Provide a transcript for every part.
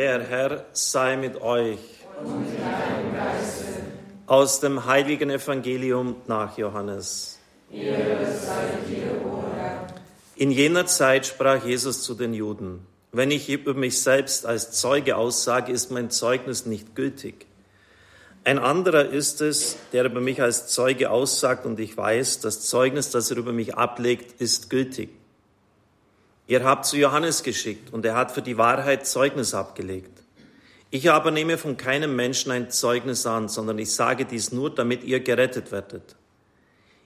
Der Herr sei mit euch. Aus dem heiligen Evangelium nach Johannes. In jener Zeit sprach Jesus zu den Juden, wenn ich über mich selbst als Zeuge aussage, ist mein Zeugnis nicht gültig. Ein anderer ist es, der über mich als Zeuge aussagt und ich weiß, das Zeugnis, das er über mich ablegt, ist gültig. Ihr habt zu Johannes geschickt und er hat für die Wahrheit Zeugnis abgelegt. Ich aber nehme von keinem Menschen ein Zeugnis an, sondern ich sage dies nur, damit ihr gerettet werdet.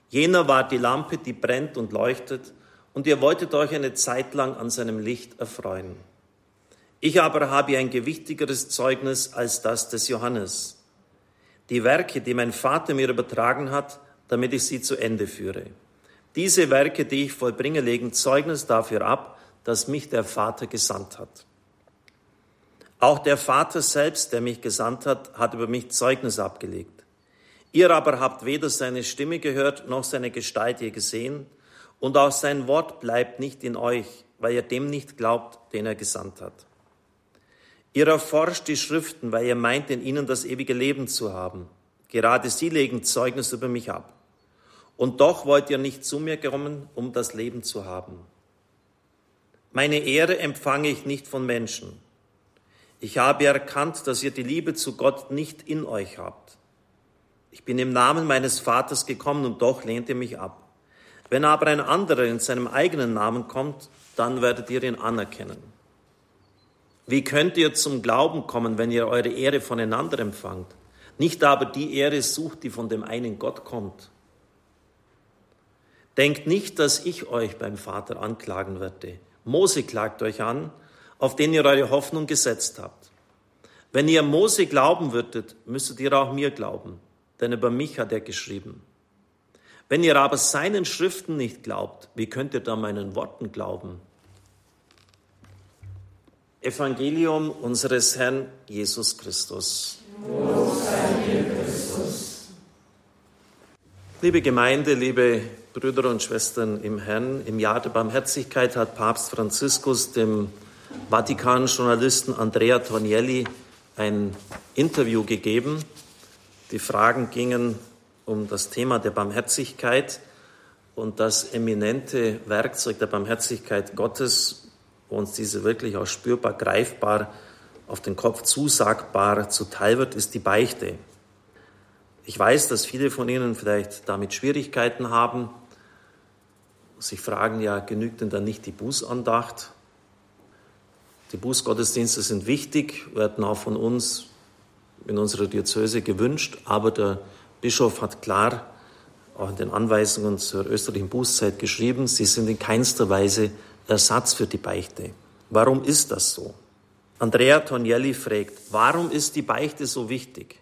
Jener war die Lampe, die brennt und leuchtet, und ihr wolltet euch eine Zeit lang an seinem Licht erfreuen. Ich aber habe ein gewichtigeres Zeugnis als das des Johannes. Die Werke, die mein Vater mir übertragen hat, damit ich sie zu Ende führe. Diese Werke, die ich vollbringe, legen Zeugnis dafür ab, dass mich der Vater gesandt hat. Auch der Vater selbst, der mich gesandt hat, hat über mich Zeugnis abgelegt. Ihr aber habt weder seine Stimme gehört noch seine Gestalt je gesehen, und auch sein Wort bleibt nicht in euch, weil ihr dem nicht glaubt, den er gesandt hat. Ihr erforscht die Schriften, weil ihr meint, in ihnen das ewige Leben zu haben. Gerade sie legen Zeugnis über mich ab. Und doch wollt ihr nicht zu mir kommen, um das Leben zu haben. Meine Ehre empfange ich nicht von Menschen. Ich habe erkannt, dass ihr die Liebe zu Gott nicht in euch habt. Ich bin im Namen meines Vaters gekommen und doch lehnt ihr mich ab. Wenn aber ein anderer in seinem eigenen Namen kommt, dann werdet ihr ihn anerkennen. Wie könnt ihr zum Glauben kommen, wenn ihr eure Ehre voneinander empfangt? Nicht aber die Ehre sucht, die von dem einen Gott kommt. Denkt nicht, dass ich euch beim Vater anklagen werde. Mose klagt euch an, auf den ihr eure Hoffnung gesetzt habt. Wenn ihr Mose glauben würdet, müsstet ihr auch mir glauben, denn über mich hat er geschrieben. Wenn ihr aber seinen Schriften nicht glaubt, wie könnt ihr da meinen Worten glauben? Evangelium unseres Herrn Jesus Christus. Christus. Liebe Gemeinde, liebe Brüder und Schwestern im Herrn, im Jahr der Barmherzigkeit hat Papst Franziskus dem Vatikan-Journalisten Andrea Tornielli ein Interview gegeben. Die Fragen gingen um das Thema der Barmherzigkeit und das eminente Werkzeug der Barmherzigkeit Gottes, wo uns diese wirklich auch spürbar, greifbar, auf den Kopf zusagbar zuteil wird, ist die Beichte. Ich weiß, dass viele von Ihnen vielleicht damit Schwierigkeiten haben, sich fragen, ja, genügt denn dann nicht die Bußandacht? Die Bußgottesdienste sind wichtig, werden auch von uns in unserer Diözese gewünscht, aber der Bischof hat klar auch in den Anweisungen zur österreichischen Bußzeit geschrieben, sie sind in keinster Weise Ersatz für die Beichte. Warum ist das so? Andrea Tonielli fragt, warum ist die Beichte so wichtig?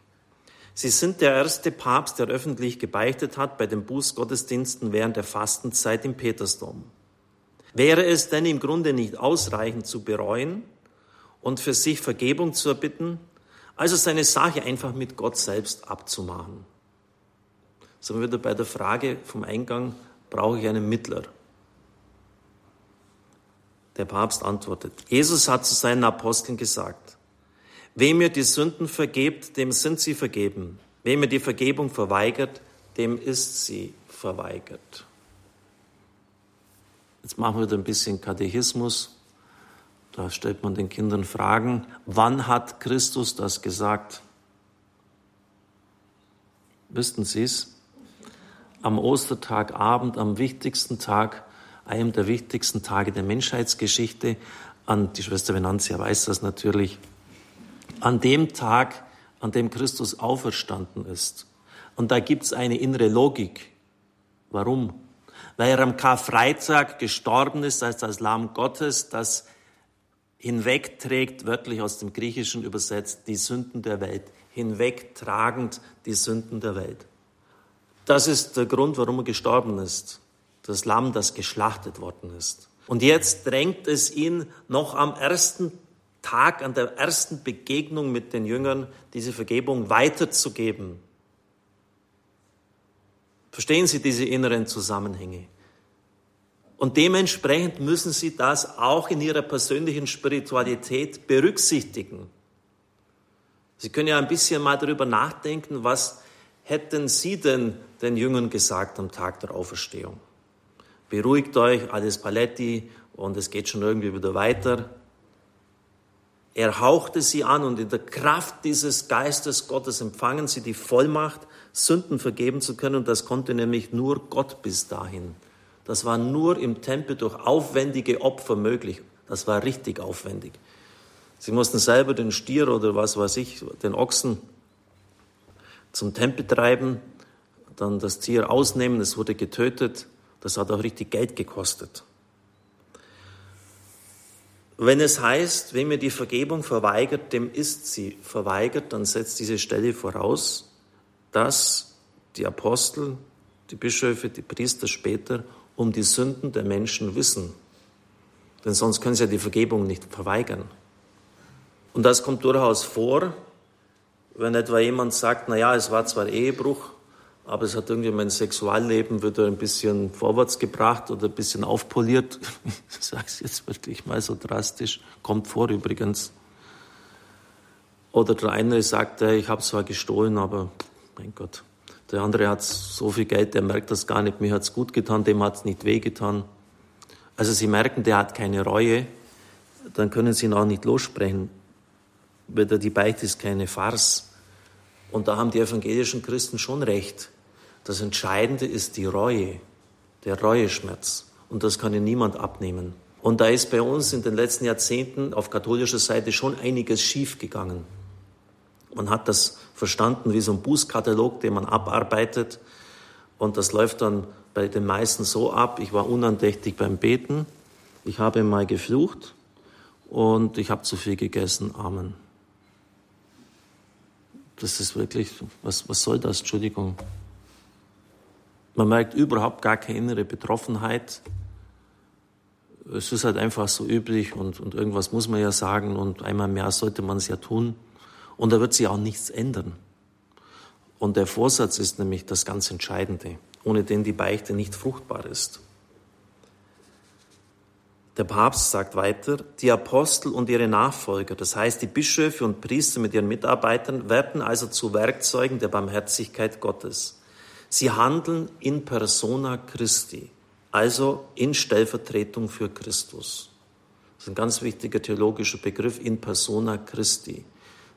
Sie sind der erste Papst, der öffentlich gebeichtet hat bei den Bußgottesdiensten während der Fastenzeit im Petersdom. Wäre es denn im Grunde nicht ausreichend zu bereuen und für sich Vergebung zu erbitten, also seine Sache einfach mit Gott selbst abzumachen? sind wir wieder bei der Frage vom Eingang, brauche ich einen Mittler? Der Papst antwortet, Jesus hat zu seinen Aposteln gesagt, wem ihr die Sünden vergebt, dem sind sie vergeben. Wem ihr die Vergebung verweigert, dem ist sie verweigert. Jetzt machen wir wieder ein bisschen Katechismus. Da stellt man den Kindern Fragen. Wann hat Christus das gesagt? Wüssten Sie es? am Ostertagabend, am wichtigsten Tag, einem der wichtigsten Tage der Menschheitsgeschichte, an, die Schwester Venanzia weiß das natürlich, an dem Tag, an dem Christus auferstanden ist. Und da gibt's eine innere Logik. Warum? Weil er am Karfreitag gestorben ist als das Lamm Gottes, das hinwegträgt, wörtlich aus dem Griechischen übersetzt, die Sünden der Welt, hinwegtragend die Sünden der Welt. Das ist der Grund, warum er gestorben ist. Das Lamm, das geschlachtet worden ist. Und jetzt drängt es ihn noch am ersten Tag, an der ersten Begegnung mit den Jüngern, diese Vergebung weiterzugeben. Verstehen Sie diese inneren Zusammenhänge? Und dementsprechend müssen sie das auch in ihrer persönlichen Spiritualität berücksichtigen. Sie können ja ein bisschen mal darüber nachdenken, was hätten Sie denn den Jüngern gesagt am Tag der Auferstehung? Beruhigt euch, alles Paletti und es geht schon irgendwie wieder weiter. Er hauchte sie an und in der Kraft dieses Geistes Gottes empfangen sie die Vollmacht, Sünden vergeben zu können. Und das konnte nämlich nur Gott bis dahin. Das war nur im Tempel durch aufwendige Opfer möglich. Das war richtig aufwendig. Sie mussten selber den Stier oder was weiß ich, den Ochsen zum Tempel treiben, dann das Tier ausnehmen, es wurde getötet. Das hat auch richtig Geld gekostet. Wenn es heißt, wem mir die Vergebung verweigert, dem ist sie verweigert, dann setzt diese Stelle voraus, dass die Apostel, die Bischöfe, die Priester später um die Sünden der Menschen wissen. Denn sonst können sie ja die Vergebung nicht verweigern. Und das kommt durchaus vor, wenn etwa jemand sagt, na ja, es war zwar Ehebruch, aber es hat irgendwie mein Sexualleben wieder ein bisschen vorwärts gebracht oder ein bisschen aufpoliert. Ich sage es jetzt wirklich mal so drastisch, kommt vor übrigens. Oder der eine sagt, ich habe zwar gestohlen, aber mein Gott, der andere hat so viel Geld, der merkt das gar nicht, mir hat es gut getan, dem hat es nicht wehgetan. Also Sie merken, der hat keine Reue, dann können Sie ihn auch nicht lossprechen. Wieder die Beichte ist keine Farce. Und da haben die evangelischen Christen schon recht. Das Entscheidende ist die Reue, der Reueschmerz. Und das kann ihnen niemand abnehmen. Und da ist bei uns in den letzten Jahrzehnten auf katholischer Seite schon einiges schiefgegangen. Man hat das verstanden wie so ein Bußkatalog, den man abarbeitet. Und das läuft dann bei den meisten so ab. Ich war unandächtig beim Beten. Ich habe mal geflucht und ich habe zu viel gegessen. Amen. Das ist wirklich, was, was soll das? Entschuldigung. Man merkt überhaupt gar keine innere Betroffenheit. Es ist halt einfach so üblich und, und irgendwas muss man ja sagen und einmal mehr sollte man es ja tun. Und da wird sich auch nichts ändern. Und der Vorsatz ist nämlich das ganz Entscheidende, ohne den die Beichte nicht fruchtbar ist. Der Papst sagt weiter, die Apostel und ihre Nachfolger, das heißt die Bischöfe und Priester mit ihren Mitarbeitern, werden also zu Werkzeugen der Barmherzigkeit Gottes. Sie handeln in persona Christi, also in Stellvertretung für Christus. Das ist ein ganz wichtiger theologischer Begriff, in persona Christi.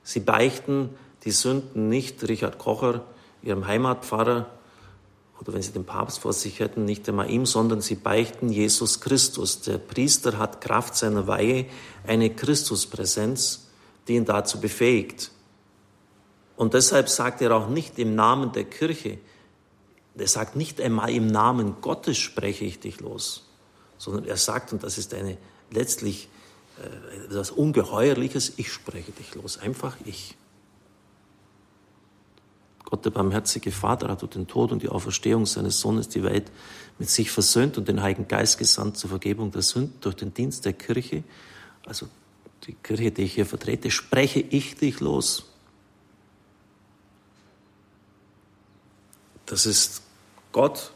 Sie beichten die Sünden nicht Richard Kocher, ihrem Heimatpfarrer, oder wenn sie den Papst vor sich hätten, nicht einmal ihm, sondern sie beichten Jesus Christus. Der Priester hat Kraft seiner Weihe eine Christuspräsenz, die ihn dazu befähigt. Und deshalb sagt er auch nicht im Namen der Kirche, er sagt nicht einmal im Namen Gottes spreche ich dich los, sondern er sagt, und das ist eine letztlich äh, etwas Ungeheuerliches, ich spreche dich los, einfach ich. Gott, der barmherzige Vater, hat durch den Tod und die Auferstehung seines Sohnes die Welt mit sich versöhnt und den Heiligen Geist gesandt zur Vergebung der Sünden durch den Dienst der Kirche. Also die Kirche, die ich hier vertrete, spreche ich dich los. Das ist Gott,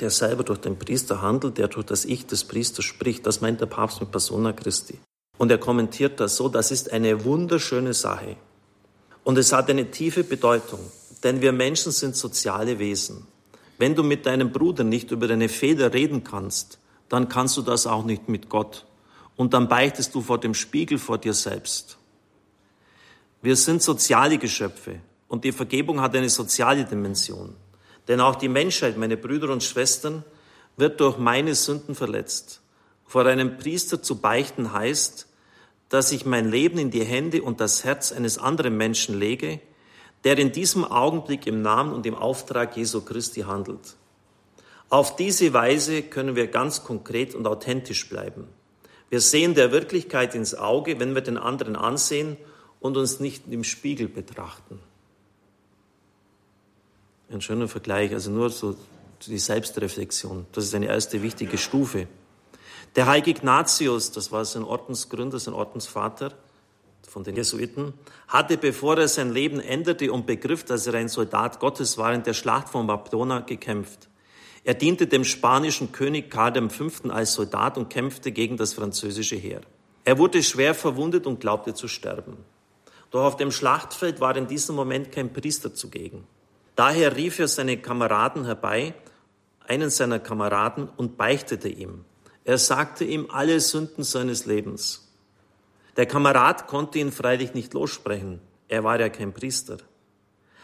der selber durch den Priester handelt, der durch das Ich des Priesters spricht. Das meint der Papst mit Persona Christi. Und er kommentiert das so, das ist eine wunderschöne Sache. Und es hat eine tiefe Bedeutung, denn wir Menschen sind soziale Wesen. Wenn du mit deinem Bruder nicht über deine Fehler reden kannst, dann kannst du das auch nicht mit Gott. Und dann beichtest du vor dem Spiegel vor dir selbst. Wir sind soziale Geschöpfe und die Vergebung hat eine soziale Dimension. Denn auch die Menschheit, meine Brüder und Schwestern, wird durch meine Sünden verletzt. Vor einem Priester zu beichten heißt, dass ich mein Leben in die Hände und das Herz eines anderen Menschen lege, der in diesem Augenblick im Namen und im Auftrag Jesu Christi handelt. Auf diese Weise können wir ganz konkret und authentisch bleiben. Wir sehen der Wirklichkeit ins Auge, wenn wir den anderen ansehen und uns nicht im Spiegel betrachten. Ein schöner Vergleich, also nur so die Selbstreflexion. Das ist eine erste wichtige Stufe. Der heilige Ignatius, das war sein Ordensgründer, sein Ordensvater von den Jesuiten, hatte, bevor er sein Leben änderte und begriff, dass er ein Soldat Gottes war, in der Schlacht von Pamplona gekämpft. Er diente dem spanischen König Karl V. als Soldat und kämpfte gegen das französische Heer. Er wurde schwer verwundet und glaubte zu sterben. Doch auf dem Schlachtfeld war in diesem Moment kein Priester zugegen. Daher rief er seine Kameraden herbei, einen seiner Kameraden, und beichtete ihm. Er sagte ihm alle Sünden seines Lebens. Der Kamerad konnte ihn freilich nicht lossprechen. Er war ja kein Priester.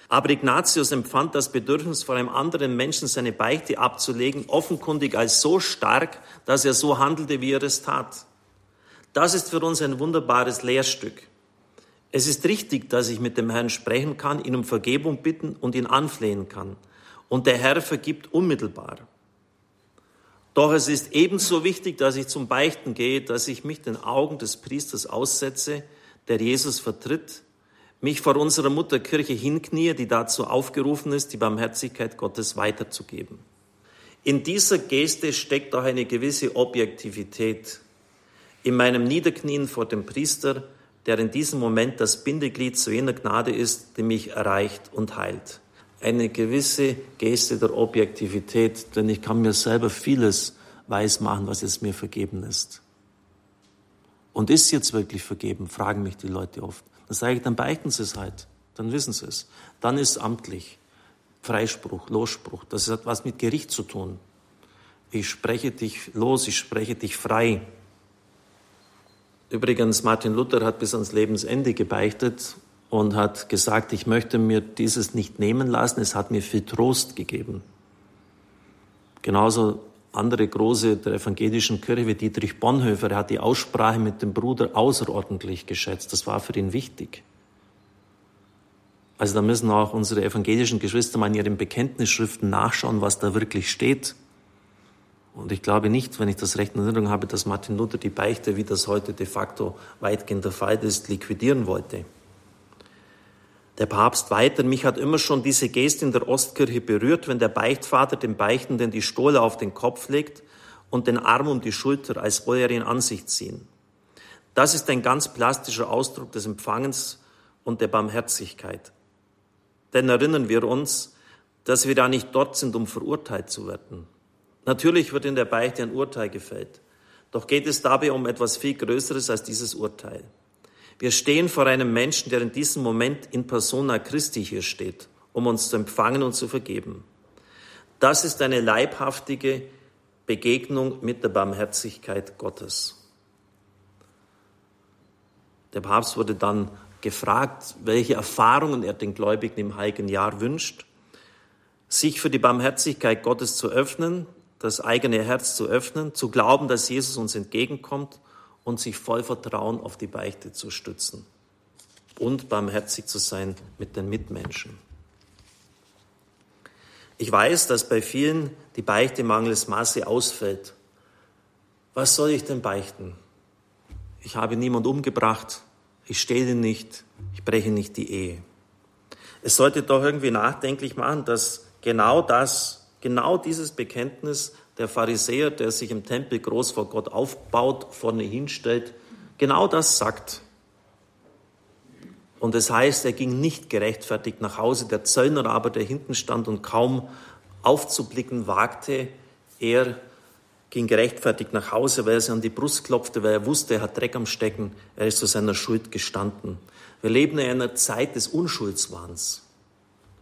Aber Ignatius empfand das Bedürfnis, vor einem anderen Menschen seine Beichte abzulegen, offenkundig als so stark, dass er so handelte, wie er es tat. Das ist für uns ein wunderbares Lehrstück. Es ist richtig, dass ich mit dem Herrn sprechen kann, ihn um Vergebung bitten und ihn anflehen kann. Und der Herr vergibt unmittelbar. Doch es ist ebenso wichtig, dass ich zum Beichten gehe, dass ich mich den Augen des Priesters aussetze, der Jesus vertritt, mich vor unserer Mutterkirche hinknie, die dazu aufgerufen ist, die Barmherzigkeit Gottes weiterzugeben. In dieser Geste steckt auch eine gewisse Objektivität. In meinem Niederknien vor dem Priester, der in diesem Moment das Bindeglied zu jener Gnade ist, die mich erreicht und heilt. Eine gewisse Geste der Objektivität, denn ich kann mir selber vieles weismachen, was jetzt mir vergeben ist. Und ist jetzt wirklich vergeben, fragen mich die Leute oft. Dann sage ich, dann beichten Sie es halt, dann wissen Sie es. Dann ist es amtlich. Freispruch, Losspruch, das hat was mit Gericht zu tun. Ich spreche dich los, ich spreche dich frei. Übrigens, Martin Luther hat bis ans Lebensende gebeichtet und hat gesagt, ich möchte mir dieses nicht nehmen lassen, es hat mir viel Trost gegeben. Genauso andere große der evangelischen Kirche wie Dietrich Bonhoeffer, er hat die Aussprache mit dem Bruder außerordentlich geschätzt. Das war für ihn wichtig. Also da müssen auch unsere evangelischen Geschwister mal in ihren Bekenntnisschriften nachschauen, was da wirklich steht. Und ich glaube nicht, wenn ich das recht in Erinnerung habe, dass Martin Luther die Beichte, wie das heute de facto weitgehend der Fall ist, liquidieren wollte. Der Papst weiter, mich hat immer schon diese Geste in der Ostkirche berührt, wenn der Beichtvater dem Beichtenden die Stohle auf den Kopf legt und den Arm um die Schulter, als wolle er ihn an sich ziehen. Das ist ein ganz plastischer Ausdruck des Empfangens und der Barmherzigkeit. Denn erinnern wir uns, dass wir da nicht dort sind, um verurteilt zu werden. Natürlich wird in der Beichte ein Urteil gefällt. Doch geht es dabei um etwas viel Größeres als dieses Urteil. Wir stehen vor einem Menschen, der in diesem Moment in persona Christi hier steht, um uns zu empfangen und zu vergeben. Das ist eine leibhaftige Begegnung mit der Barmherzigkeit Gottes. Der Papst wurde dann gefragt, welche Erfahrungen er den Gläubigen im heiligen Jahr wünscht, sich für die Barmherzigkeit Gottes zu öffnen, das eigene Herz zu öffnen, zu glauben, dass Jesus uns entgegenkommt und sich voll Vertrauen auf die Beichte zu stützen und barmherzig zu sein mit den Mitmenschen. Ich weiß, dass bei vielen die Beichte mangels Maße ausfällt. Was soll ich denn beichten? Ich habe niemand umgebracht, ich stehle nicht, ich breche nicht die Ehe. Es sollte doch irgendwie nachdenklich machen, dass genau das Genau dieses Bekenntnis der Pharisäer, der sich im Tempel groß vor Gott aufbaut, vorne hinstellt, genau das sagt. Und es das heißt, er ging nicht gerechtfertigt nach Hause. Der Zöllner aber, der hinten stand und kaum aufzublicken wagte, er ging gerechtfertigt nach Hause, weil er sich an die Brust klopfte, weil er wusste, er hat Dreck am Stecken, er ist zu seiner Schuld gestanden. Wir leben in einer Zeit des Unschuldswahns.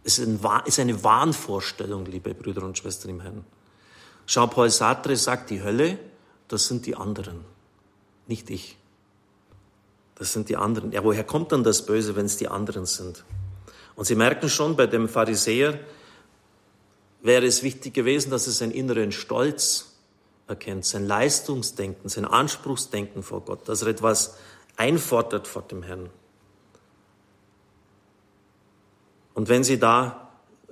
Es ist eine Wahnvorstellung, liebe Brüder und Schwestern im Herrn. Jean-Paul Sartre sagt, die Hölle, das sind die anderen, nicht ich. Das sind die anderen. Ja, woher kommt dann das Böse, wenn es die anderen sind? Und Sie merken schon, bei dem Pharisäer wäre es wichtig gewesen, dass er seinen inneren Stolz erkennt, sein Leistungsdenken, sein Anspruchsdenken vor Gott, dass er etwas einfordert vor dem Herrn. Und wenn Sie da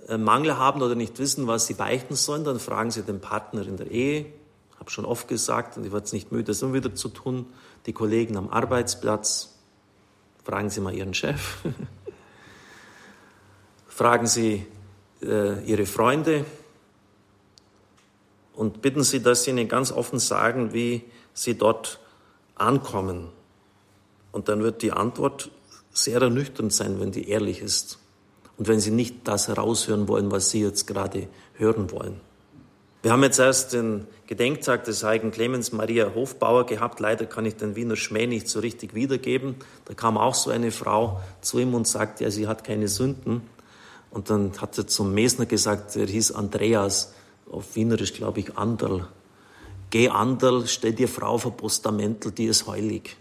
Mangel haben oder nicht wissen, was Sie beichten sollen, dann fragen Sie den Partner in der Ehe. Ich habe schon oft gesagt, und ich werde es nicht müde, das immer wieder zu tun, die Kollegen am Arbeitsplatz. Fragen Sie mal Ihren Chef. fragen Sie äh, Ihre Freunde und bitten Sie, dass Sie Ihnen ganz offen sagen, wie Sie dort ankommen. Und dann wird die Antwort sehr ernüchternd sein, wenn die ehrlich ist und wenn sie nicht das heraushören wollen, was sie jetzt gerade hören wollen. Wir haben jetzt erst den Gedenktag des heiligen Clemens Maria Hofbauer gehabt. Leider kann ich den Wiener Schmäh nicht so richtig wiedergeben. Da kam auch so eine Frau zu ihm und sagte, ja, sie hat keine Sünden. Und dann hat er zum Mesner gesagt, er hieß Andreas, auf Wienerisch glaube ich Anderl. Geh Anderl, stell dir Frau vor Postamentel, die ist heilig.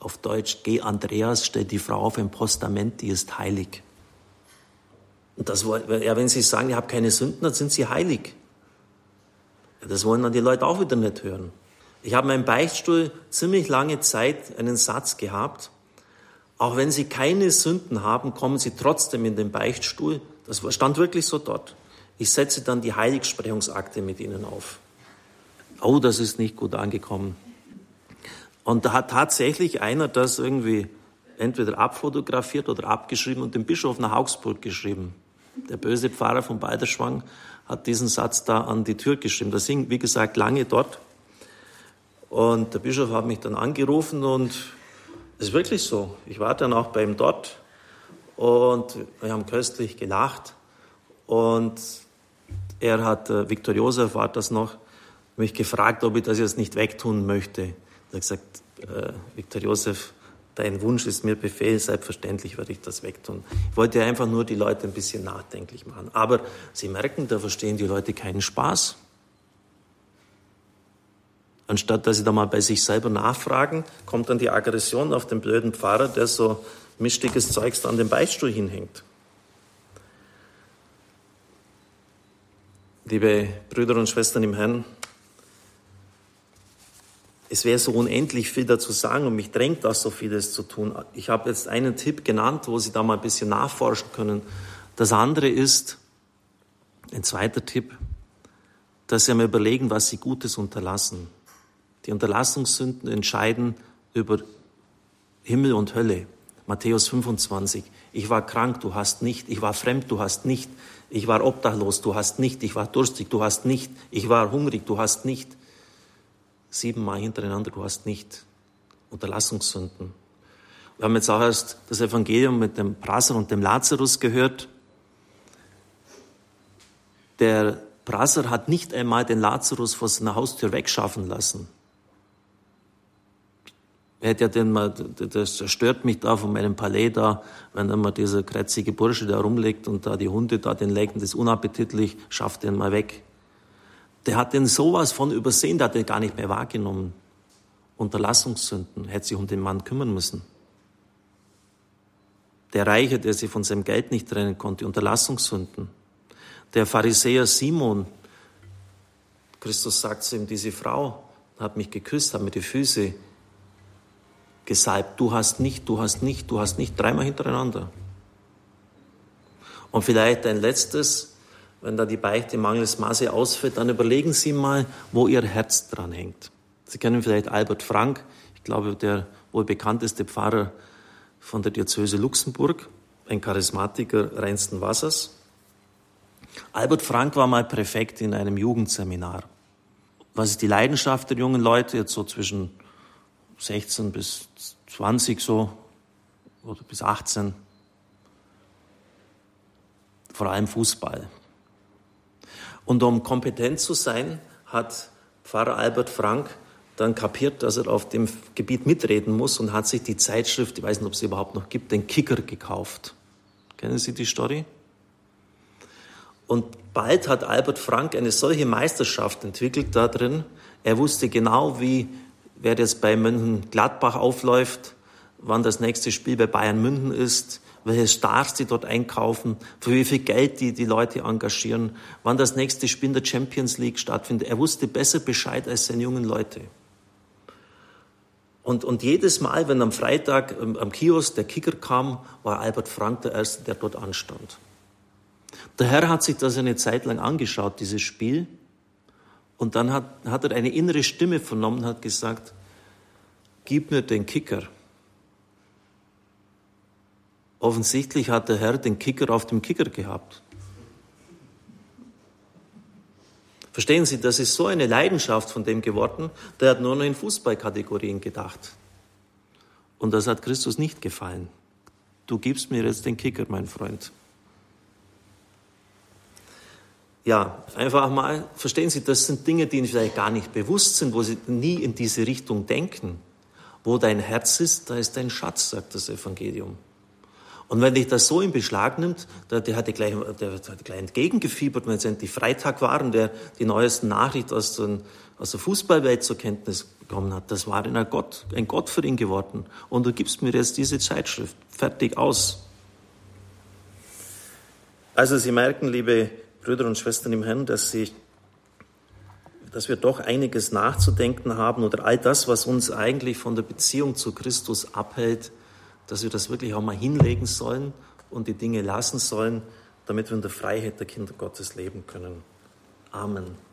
Auf Deutsch, geh Andreas, stell die Frau auf ein Postament, die ist heilig. Und das, ja, wenn Sie sagen, ich habe keine Sünden, dann sind Sie heilig. Das wollen dann die Leute auch wieder nicht hören. Ich habe in meinem Beichtstuhl ziemlich lange Zeit einen Satz gehabt. Auch wenn Sie keine Sünden haben, kommen Sie trotzdem in den Beichtstuhl. Das stand wirklich so dort. Ich setze dann die Heiligsprechungsakte mit Ihnen auf. Oh, das ist nicht gut angekommen. Und da hat tatsächlich einer das irgendwie entweder abfotografiert oder abgeschrieben und dem Bischof nach Augsburg geschrieben. Der böse Pfarrer von Balderschwang hat diesen Satz da an die Tür geschrieben. Das hing, wie gesagt, lange dort. Und der Bischof hat mich dann angerufen und es ist wirklich so. Ich war dann auch bei ihm dort und wir haben köstlich gelacht. Und er hat, äh, Viktor Josef war das noch, mich gefragt, ob ich das jetzt nicht wegtun möchte. Er hat gesagt, äh, Viktor Josef, dein Wunsch ist mir Befehl, selbstverständlich werde ich das wegtun. Ich wollte einfach nur die Leute ein bisschen nachdenklich machen. Aber Sie merken, da verstehen die Leute keinen Spaß. Anstatt dass sie da mal bei sich selber nachfragen, kommt dann die Aggression auf den blöden Pfarrer, der so mischtiges Zeugs an den Beichtstuhl hinhängt. Liebe Brüder und Schwestern im Herrn, es wäre so unendlich viel dazu sagen und mich drängt das so vieles zu tun. Ich habe jetzt einen Tipp genannt, wo Sie da mal ein bisschen nachforschen können. Das andere ist, ein zweiter Tipp, dass Sie mir überlegen, was Sie Gutes unterlassen. Die Unterlassungssünden entscheiden über Himmel und Hölle. Matthäus 25. Ich war krank, du hast nicht. Ich war fremd, du hast nicht. Ich war obdachlos, du hast nicht. Ich war durstig, du hast nicht. Ich war hungrig, du hast nicht siebenmal hintereinander, du hast nicht Unterlassungssünden. Wir haben jetzt auch erst das Evangelium mit dem Prasser und dem Lazarus gehört. Der Prasser hat nicht einmal den Lazarus vor seiner Haustür wegschaffen lassen. Er hätte ja den mal, das stört mich da von meinem Palais da, wenn immer dieser krätzige Bursche da rumliegt und da die Hunde da den lecken, das ist unappetitlich, schafft den mal weg der hat den sowas von übersehen, der hat den gar nicht mehr wahrgenommen. Unterlassungssünden, hätte sich um den Mann kümmern müssen. Der Reiche, der sich von seinem Geld nicht trennen konnte, Unterlassungssünden. Der Pharisäer Simon, Christus sagt zu ihm, diese Frau hat mich geküsst, hat mir die Füße gesalbt. Du hast nicht, du hast nicht, du hast nicht, dreimal hintereinander. Und vielleicht ein letztes, wenn da die Beichte mangels Maße ausfällt, dann überlegen Sie mal, wo Ihr Herz dran hängt. Sie kennen vielleicht Albert Frank, ich glaube, der wohl bekannteste Pfarrer von der Diözese Luxemburg, ein Charismatiker reinsten Wassers. Albert Frank war mal Präfekt in einem Jugendseminar. Was ist die Leidenschaft der jungen Leute, jetzt so zwischen 16 bis 20 so, oder bis 18? Vor allem Fußball. Und um kompetent zu sein, hat Pfarrer Albert Frank dann kapiert, dass er auf dem Gebiet mitreden muss und hat sich die Zeitschrift, ich weiß nicht, ob es sie überhaupt noch gibt, den Kicker gekauft. Kennen Sie die Story? Und bald hat Albert Frank eine solche Meisterschaft entwickelt da drin. Er wusste genau, wie, wer jetzt bei München Gladbach aufläuft, wann das nächste Spiel bei Bayern München ist, welche Stars die dort einkaufen, für wie viel Geld die die Leute engagieren, wann das nächste Spiel in der Champions League stattfindet. Er wusste besser Bescheid als seine jungen Leute. Und, und jedes Mal, wenn am Freitag ähm, am Kiosk der Kicker kam, war Albert Frank der Erste, der dort anstand. Der Herr hat sich das eine Zeit lang angeschaut, dieses Spiel. Und dann hat, hat er eine innere Stimme vernommen, hat gesagt, gib mir den Kicker. Offensichtlich hat der Herr den Kicker auf dem Kicker gehabt. Verstehen Sie, das ist so eine Leidenschaft von dem geworden, der hat nur noch in Fußballkategorien gedacht. Und das hat Christus nicht gefallen. Du gibst mir jetzt den Kicker, mein Freund. ja, einfach mal, verstehen Sie, das sind Dinge, die Ihnen vielleicht gar nicht bewusst sind, wo Sie nie in diese Richtung denken. Wo dein Herz ist, da ist dein Schatz, sagt das Evangelium. Und wenn dich das so in Beschlag nimmt, der, der hatte gleich, der hat gleich entgegengefiebert, wenn es endlich Freitag war und der die neuesten Nachrichten aus, den, aus der Fußballwelt zur Kenntnis bekommen hat. Das war ein Gott, ein Gott für ihn geworden. Und du gibst mir jetzt diese Zeitschrift. Fertig aus. Also Sie merken, liebe Brüder und Schwestern im Herrn, dass, Sie, dass wir doch einiges nachzudenken haben oder all das, was uns eigentlich von der Beziehung zu Christus abhält, dass wir das wirklich auch mal hinlegen sollen und die Dinge lassen sollen, damit wir in der Freiheit der Kinder Gottes leben können. Amen.